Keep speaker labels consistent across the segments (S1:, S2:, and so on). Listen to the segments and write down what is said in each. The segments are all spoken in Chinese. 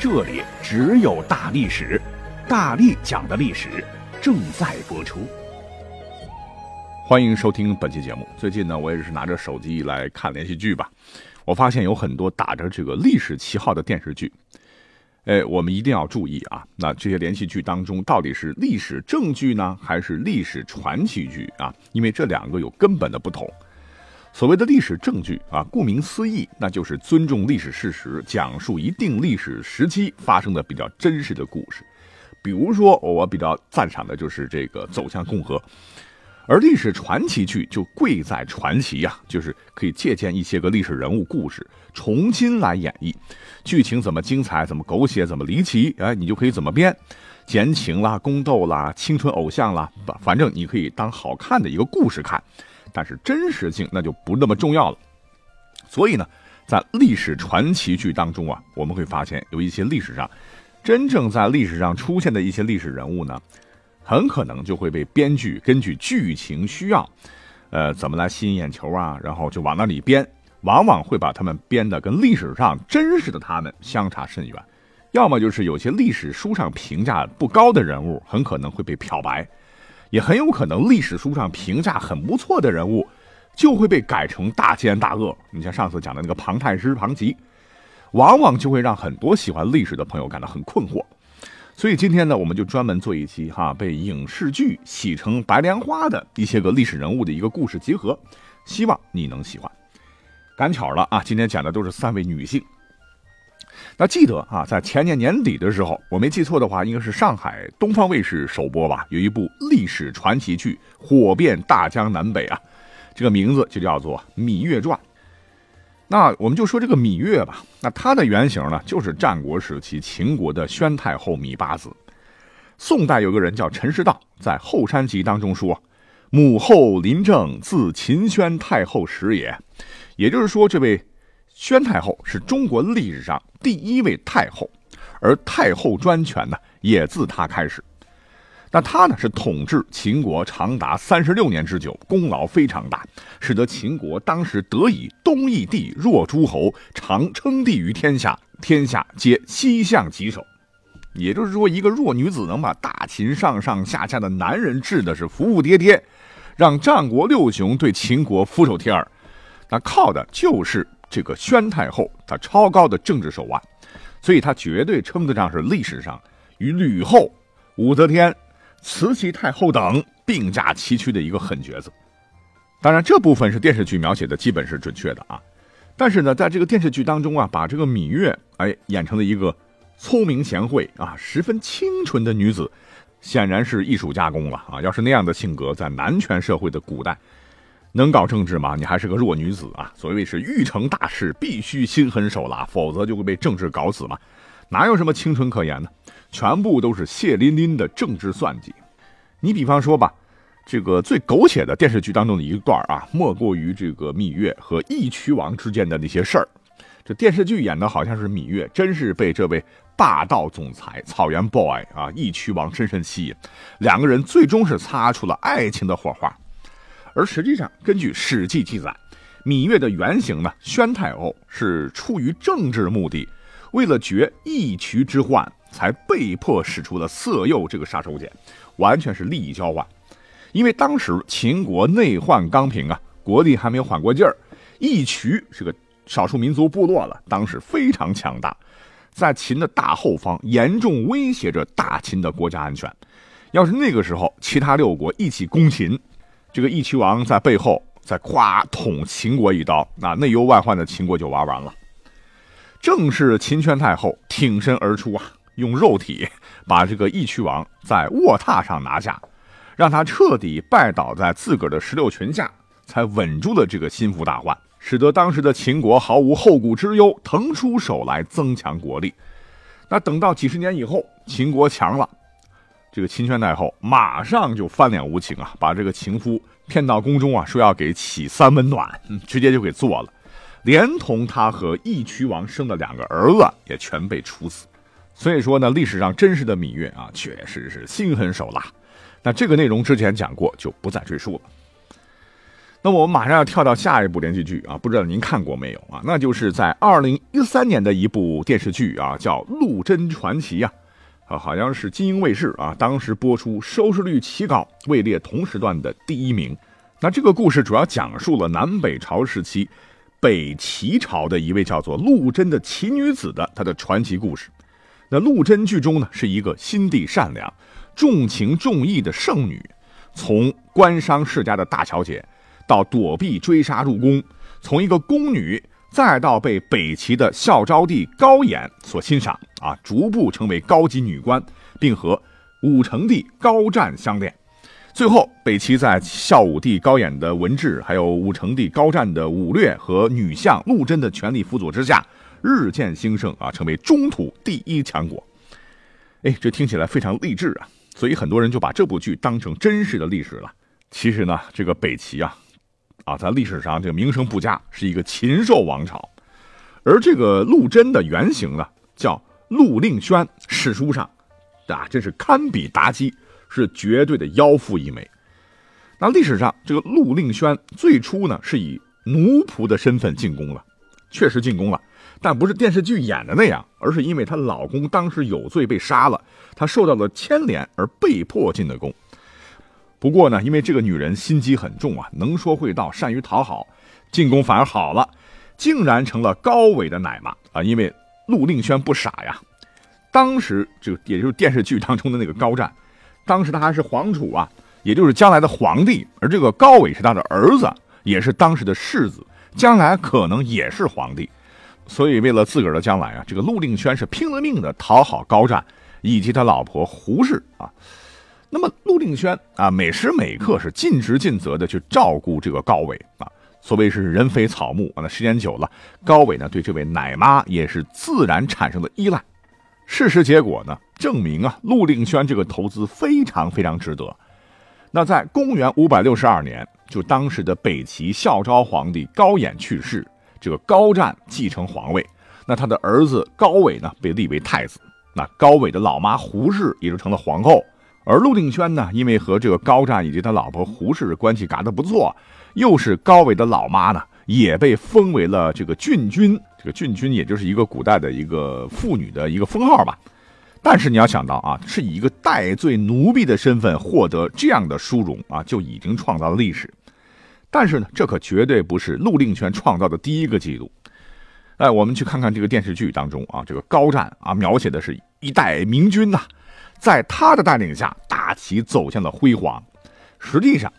S1: 这里只有大历史，大力讲的历史正在播出。
S2: 欢迎收听本期节目。最近呢，我也是拿着手机来看连续剧吧。我发现有很多打着这个历史旗号的电视剧，哎，我们一定要注意啊。那这些连续剧当中，到底是历史正剧呢，还是历史传奇剧啊？因为这两个有根本的不同。所谓的历史证据啊，顾名思义，那就是尊重历史事实，讲述一定历史时期发生的比较真实的故事。比如说，我比较赞赏的就是这个《走向共和》，而历史传奇剧就贵在传奇呀，就是可以借鉴一些个历史人物故事，重新来演绎，剧情怎么精彩，怎么狗血，怎么离奇，哎，你就可以怎么编，奸情啦、宫斗啦、青春偶像啦，反正你可以当好看的一个故事看。但是真实性那就不那么重要了，所以呢，在历史传奇剧当中啊，我们会发现有一些历史上真正在历史上出现的一些历史人物呢，很可能就会被编剧根据剧情需要，呃，怎么来吸引眼球啊，然后就往那里编，往往会把他们编的跟历史上真实的他们相差甚远，要么就是有些历史书上评价不高的人物，很可能会被漂白。也很有可能，历史书上评价很不错的人物，就会被改成大奸大恶。你像上次讲的那个庞太师庞吉，往往就会让很多喜欢历史的朋友感到很困惑。所以今天呢，我们就专门做一期哈，被影视剧洗成白莲花的一些个历史人物的一个故事集合，希望你能喜欢。赶巧了啊，今天讲的都是三位女性。那记得啊，在前年年底的时候，我没记错的话，应该是上海东方卫视首播吧，有一部历史传奇剧火遍大江南北啊，这个名字就叫做《芈月传》。那我们就说这个芈月吧，那它的原型呢，就是战国时期秦国的宣太后芈八子。宋代有个人叫陈师道，在《后山集》当中说：“母后临政，自秦宣太后始也。”也就是说，这位。宣太后是中国历史上第一位太后，而太后专权呢也自她开始。那她呢是统治秦国长达三十六年之久，功劳非常大，使得秦国当时得以东夷地若诸侯，常称帝于天下，天下皆西向其手。也就是说，一个弱女子能把大秦上上下下的男人治的是服服帖帖，让战国六雄对秦国俯首帖耳，那靠的就是。这个宣太后，她超高的政治手腕，所以她绝对称得上是历史上与吕后、武则天、慈禧太后等并驾齐驱的一个狠角色。当然，这部分是电视剧描写的基本是准确的啊。但是呢，在这个电视剧当中啊，把这个芈月哎演成了一个聪明贤惠啊、十分清纯的女子，显然是艺术加工了啊。要是那样的性格，在男权社会的古代。能搞政治吗？你还是个弱女子啊！所谓是欲成大事，必须心狠手辣，否则就会被政治搞死嘛。哪有什么清纯可言呢？全部都是血淋淋的政治算计。你比方说吧，这个最狗血的电视剧当中的一段啊，莫过于这个芈月和义渠王之间的那些事儿。这电视剧演的好像是芈月真是被这位霸道总裁草原 boy 啊义渠王深深吸引，两个人最终是擦出了爱情的火花。而实际上，根据《史记》记载，芈月的原型呢，宣太后是出于政治目的，为了绝义渠之患，才被迫使出了色诱这个杀手锏，完全是利益交换。因为当时秦国内患刚平啊，国力还没有缓过劲儿，义渠是个少数民族部落了，当时非常强大，在秦的大后方，严重威胁着大秦的国家安全。要是那个时候其他六国一起攻秦，这个义渠王在背后再夸捅秦国一刀，那内忧外患的秦国就玩完了。正是秦宣太后挺身而出啊，用肉体把这个义渠王在卧榻上拿下，让他彻底拜倒在自个儿的石榴裙下，才稳住了这个心腹大患，使得当时的秦国毫无后顾之忧，腾出手来增强国力。那等到几十年以后，秦国强了，这个秦宣太后马上就翻脸无情啊，把这个情夫骗到宫中啊，说要给启三温暖，直接就给做了，连同他和义渠王生的两个儿子也全被处死。所以说呢，历史上真实的芈月啊，确实是心狠手辣。那这个内容之前讲过，就不再赘述了。那我们马上要跳到下一部连续剧啊，不知道您看过没有啊？那就是在二零一三年的一部电视剧啊，叫《陆贞传奇》啊，啊，好像是金鹰卫视啊，当时播出收视率奇高，位列同时段的第一名。那这个故事主要讲述了南北朝时期北齐朝的一位叫做陆贞的奇女子的她的传奇故事。那陆贞剧中呢，是一个心地善良、重情重义的圣女，从官商世家的大小姐。到躲避追杀入宫，从一个宫女，再到被北齐的孝昭帝高演所欣赏啊，逐步成为高级女官，并和武成帝高湛相恋。最后，北齐在孝武帝高演的文治，还有武成帝高湛的武略和女相陆贞的全力辅佐之下，日渐兴盛啊，成为中土第一强国。哎，这听起来非常励志啊，所以很多人就把这部剧当成真实的历史了。其实呢，这个北齐啊。啊，在历史上这个名声不佳，是一个禽兽王朝。而这个陆贞的原型呢，叫陆令轩，史书上啊，真是堪比妲己，是绝对的妖妇一枚。那历史上这个陆令轩最初呢，是以奴仆的身份进宫了，确实进宫了，但不是电视剧演的那样，而是因为她老公当时有罪被杀了，她受到了牵连而被迫进的宫。不过呢，因为这个女人心机很重啊，能说会道，善于讨好，进宫反而好了，竟然成了高伟的奶妈啊！因为陆令轩不傻呀，当时就也就是电视剧当中的那个高湛，当时他还是皇储啊，也就是将来的皇帝，而这个高伟是他的儿子，也是当时的世子，将来可能也是皇帝，所以为了自个儿的将来啊，这个陆令轩是拼了命的讨好高湛以及他老婆胡氏啊。那么陆令轩啊，每时每刻是尽职尽责的去照顾这个高伟啊。所谓是人非草木啊，那时间久了，高伟呢对这位奶妈也是自然产生了依赖。事实结果呢，证明啊，陆令轩这个投资非常非常值得。那在公元五百六十二年，就当时的北齐孝昭皇帝高演去世，这个高湛继承皇位，那他的儿子高伟呢被立为太子，那高伟的老妈胡氏也就成了皇后。而陆定轩呢，因为和这个高湛以及他老婆胡氏关系嘎得不错，又是高伟的老妈呢，也被封为了这个郡君。这个郡君也就是一个古代的一个妇女的一个封号吧。但是你要想到啊，是以一个戴罪奴婢的身份获得这样的殊荣啊，就已经创造了历史。但是呢，这可绝对不是陆令轩创造的第一个记录。哎，我们去看看这个电视剧当中啊，这个高湛啊，描写的是一代明君呐。在他的带领下，大齐走向了辉煌。实际上，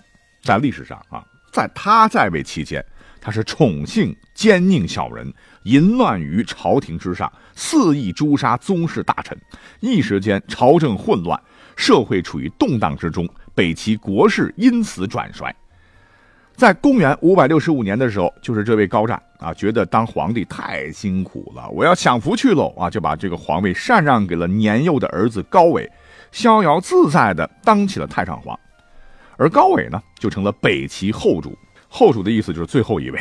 S2: 在历史上啊，在他在位期间，他是宠幸奸佞小人，淫乱于朝廷之上，肆意诛杀宗室大臣。一时间，朝政混乱，社会处于动荡之中，北齐国势因此转衰。在公元五百六十五年的时候，就是这位高湛啊，觉得当皇帝太辛苦了，我要享福去喽啊，就把这个皇位禅让给了年幼的儿子高伟，逍遥自在的当起了太上皇。而高伟呢，就成了北齐后主。后主的意思就是最后一位。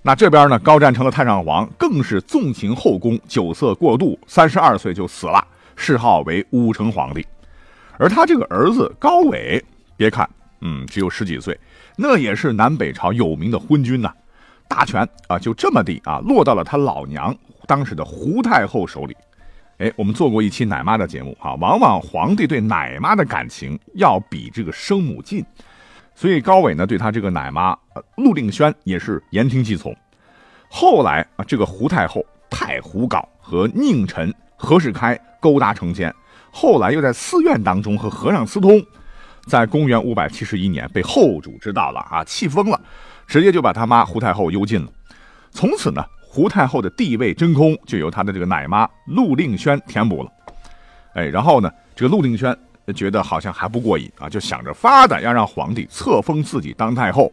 S2: 那这边呢，高湛成了太上皇，更是纵情后宫，酒色过度，三十二岁就死了，谥号为武成皇帝。而他这个儿子高伟，别看嗯只有十几岁。那也是南北朝有名的昏君呐，大权啊就这么地啊落到了他老娘当时的胡太后手里。哎，我们做过一期奶妈的节目啊，往往皇帝对奶妈的感情要比这个生母近，所以高伟呢对他这个奶妈陆令轩也是言听计从。后来啊，这个胡太后太胡搞和佞臣何世开勾搭成奸，后来又在寺院当中和和尚私通。在公元五百七十一年，被后主知道了啊，气疯了，直接就把他妈胡太后幽禁了。从此呢，胡太后的地位真空就由他的这个奶妈陆令轩填补了。哎，然后呢，这个陆令轩觉得好像还不过瘾啊，就想着法的要让皇帝册封自己当太后。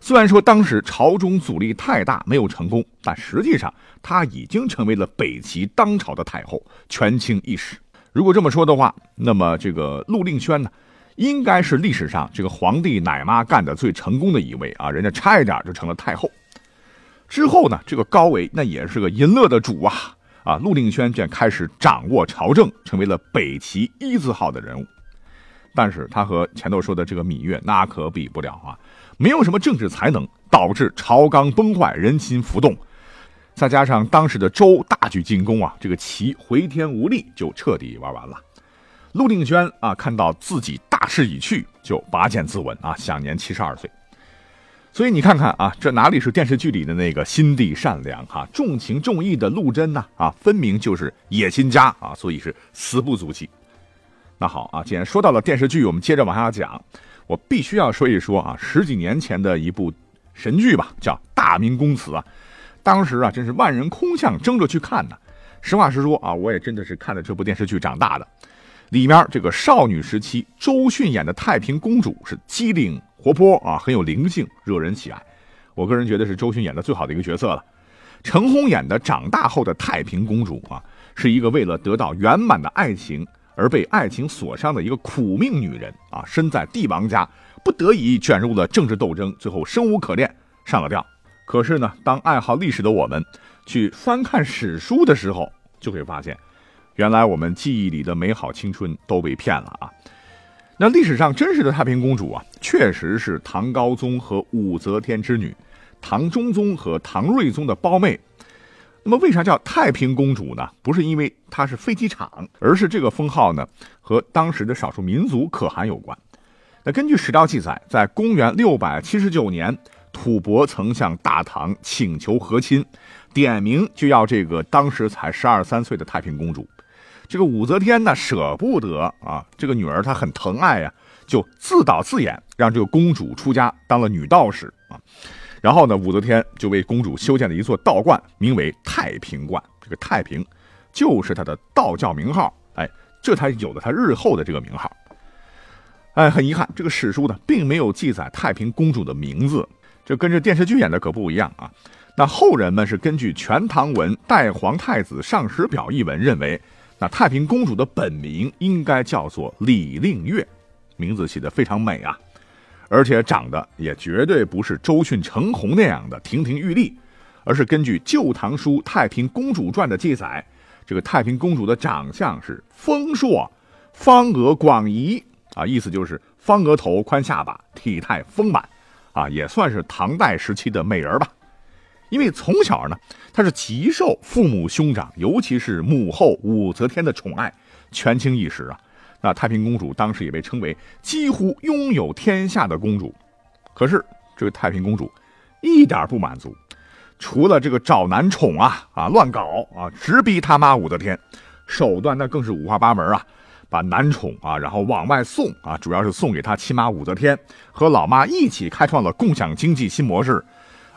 S2: 虽然说当时朝中阻力太大，没有成功，但实际上她已经成为了北齐当朝的太后，权倾一时。如果这么说的话，那么这个陆令轩呢，应该是历史上这个皇帝奶妈干的最成功的一位啊，人家差一点就成了太后。之后呢，这个高维那也是个淫乐的主啊。啊，陆令轩便开始掌握朝政，成为了北齐一字号的人物。但是他和前头说的这个芈月那可比不了啊，没有什么政治才能，导致朝纲崩坏，人心浮动。再加上当时的周大举进攻啊，这个齐回天无力，就彻底玩完了。陆定轩啊，看到自己大势已去，就拔剑自刎啊，享年七十二岁。所以你看看啊，这哪里是电视剧里的那个心地善良哈、重情重义的陆贞呢？啊，分明就是野心家啊！所以是死不足惜。那好啊，既然说到了电视剧，我们接着往下讲。我必须要说一说啊，十几年前的一部神剧吧，叫《大明宫词》啊。当时啊，真是万人空巷，争着去看呢。实话实说啊，我也真的是看了这部电视剧长大的。里面这个少女时期，周迅演的太平公主是机灵。活泼啊，很有灵性，惹人喜爱。我个人觉得是周迅演的最好的一个角色了。陈红演的长大后的太平公主啊，是一个为了得到圆满的爱情而被爱情所伤的一个苦命女人啊，身在帝王家，不得已卷入了政治斗争，最后生无可恋，上了吊。可是呢，当爱好历史的我们去翻看史书的时候，就会发现，原来我们记忆里的美好青春都被骗了啊。那历史上真实的太平公主啊，确实是唐高宗和武则天之女，唐中宗和唐睿宗的胞妹。那么为啥叫太平公主呢？不是因为她是飞机场，而是这个封号呢和当时的少数民族可汗有关。那根据史料记载，在公元六百七十九年，吐蕃曾向大唐请求和亲，点名就要这个当时才十二三岁的太平公主。这个武则天呢舍不得啊，这个女儿她很疼爱呀，就自导自演让这个公主出家当了女道士啊。然后呢，武则天就为公主修建了一座道观，名为太平观。这个太平就是她的道教名号，哎，这才有了她日后的这个名号。哎，很遗憾，这个史书呢并没有记载太平公主的名字，这跟这电视剧演的可不一样啊。那后人们是根据《全唐文代皇太子上史表》一文认为。那太平公主的本名应该叫做李令月，名字起得非常美啊，而且长得也绝对不是周迅、程红那样的亭亭玉立，而是根据《旧唐书·太平公主传》的记载，这个太平公主的长相是丰硕、方额广仪啊，意思就是方额头、宽下巴、体态丰满啊，也算是唐代时期的美人吧。因为从小呢，他是极受父母兄长，尤其是母后武则天的宠爱，权倾一时啊。那太平公主当时也被称为几乎拥有天下的公主。可是这个太平公主一点不满足，除了这个找男宠啊啊乱搞啊，直逼他妈武则天，手段那更是五花八门啊，把男宠啊然后往外送啊，主要是送给他亲妈武则天和老妈一起开创了共享经济新模式。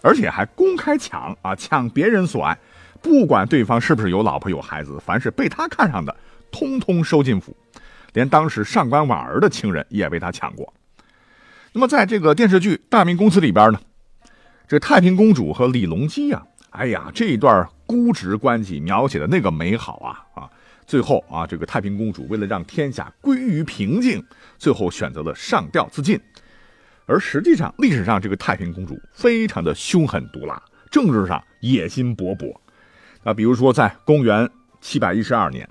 S2: 而且还公开抢啊，抢别人所爱，不管对方是不是有老婆有孩子，凡是被他看上的，通通收进府，连当时上官婉儿的情人也被他抢过。那么在这个电视剧《大明宫词》里边呢，这太平公主和李隆基啊，哎呀，这一段姑侄关系描写的那个美好啊啊！最后啊，这个太平公主为了让天下归于平静，最后选择了上吊自尽。而实际上，历史上这个太平公主非常的凶狠毒辣，政治上野心勃勃。那，比如说在公元七百一十二年，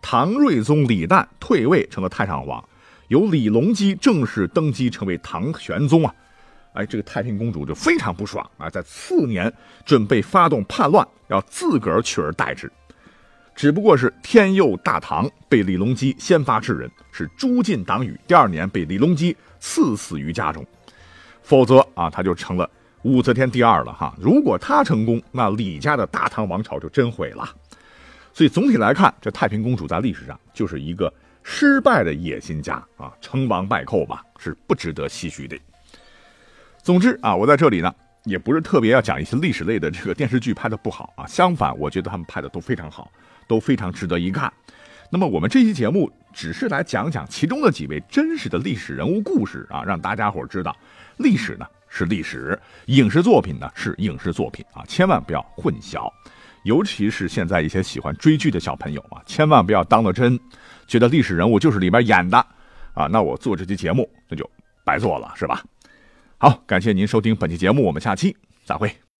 S2: 唐睿宗李旦退位成了太上皇，由李隆基正式登基成为唐玄宗啊。哎，这个太平公主就非常不爽啊，在次年准备发动叛乱，要自个儿取而代之。只不过是天佑大唐被李隆基先发制人，是诛尽党羽。第二年被李隆基赐死于家中。否则啊，他就成了武则天第二了哈。如果他成功，那李家的大唐王朝就真毁了。所以总体来看，这太平公主在历史上就是一个失败的野心家啊，成王败寇吧，是不值得唏嘘的。总之啊，我在这里呢，也不是特别要讲一些历史类的这个电视剧拍的不好啊，相反，我觉得他们拍的都非常好，都非常值得一看。那么我们这期节目只是来讲讲其中的几位真实的历史人物故事啊，让大家伙知道，历史呢是历史，影视作品呢是影视作品啊，千万不要混淆。尤其是现在一些喜欢追剧的小朋友啊，千万不要当了真，觉得历史人物就是里边演的啊，那我做这期节目那就白做了，是吧？好，感谢您收听本期节目，我们下期再会。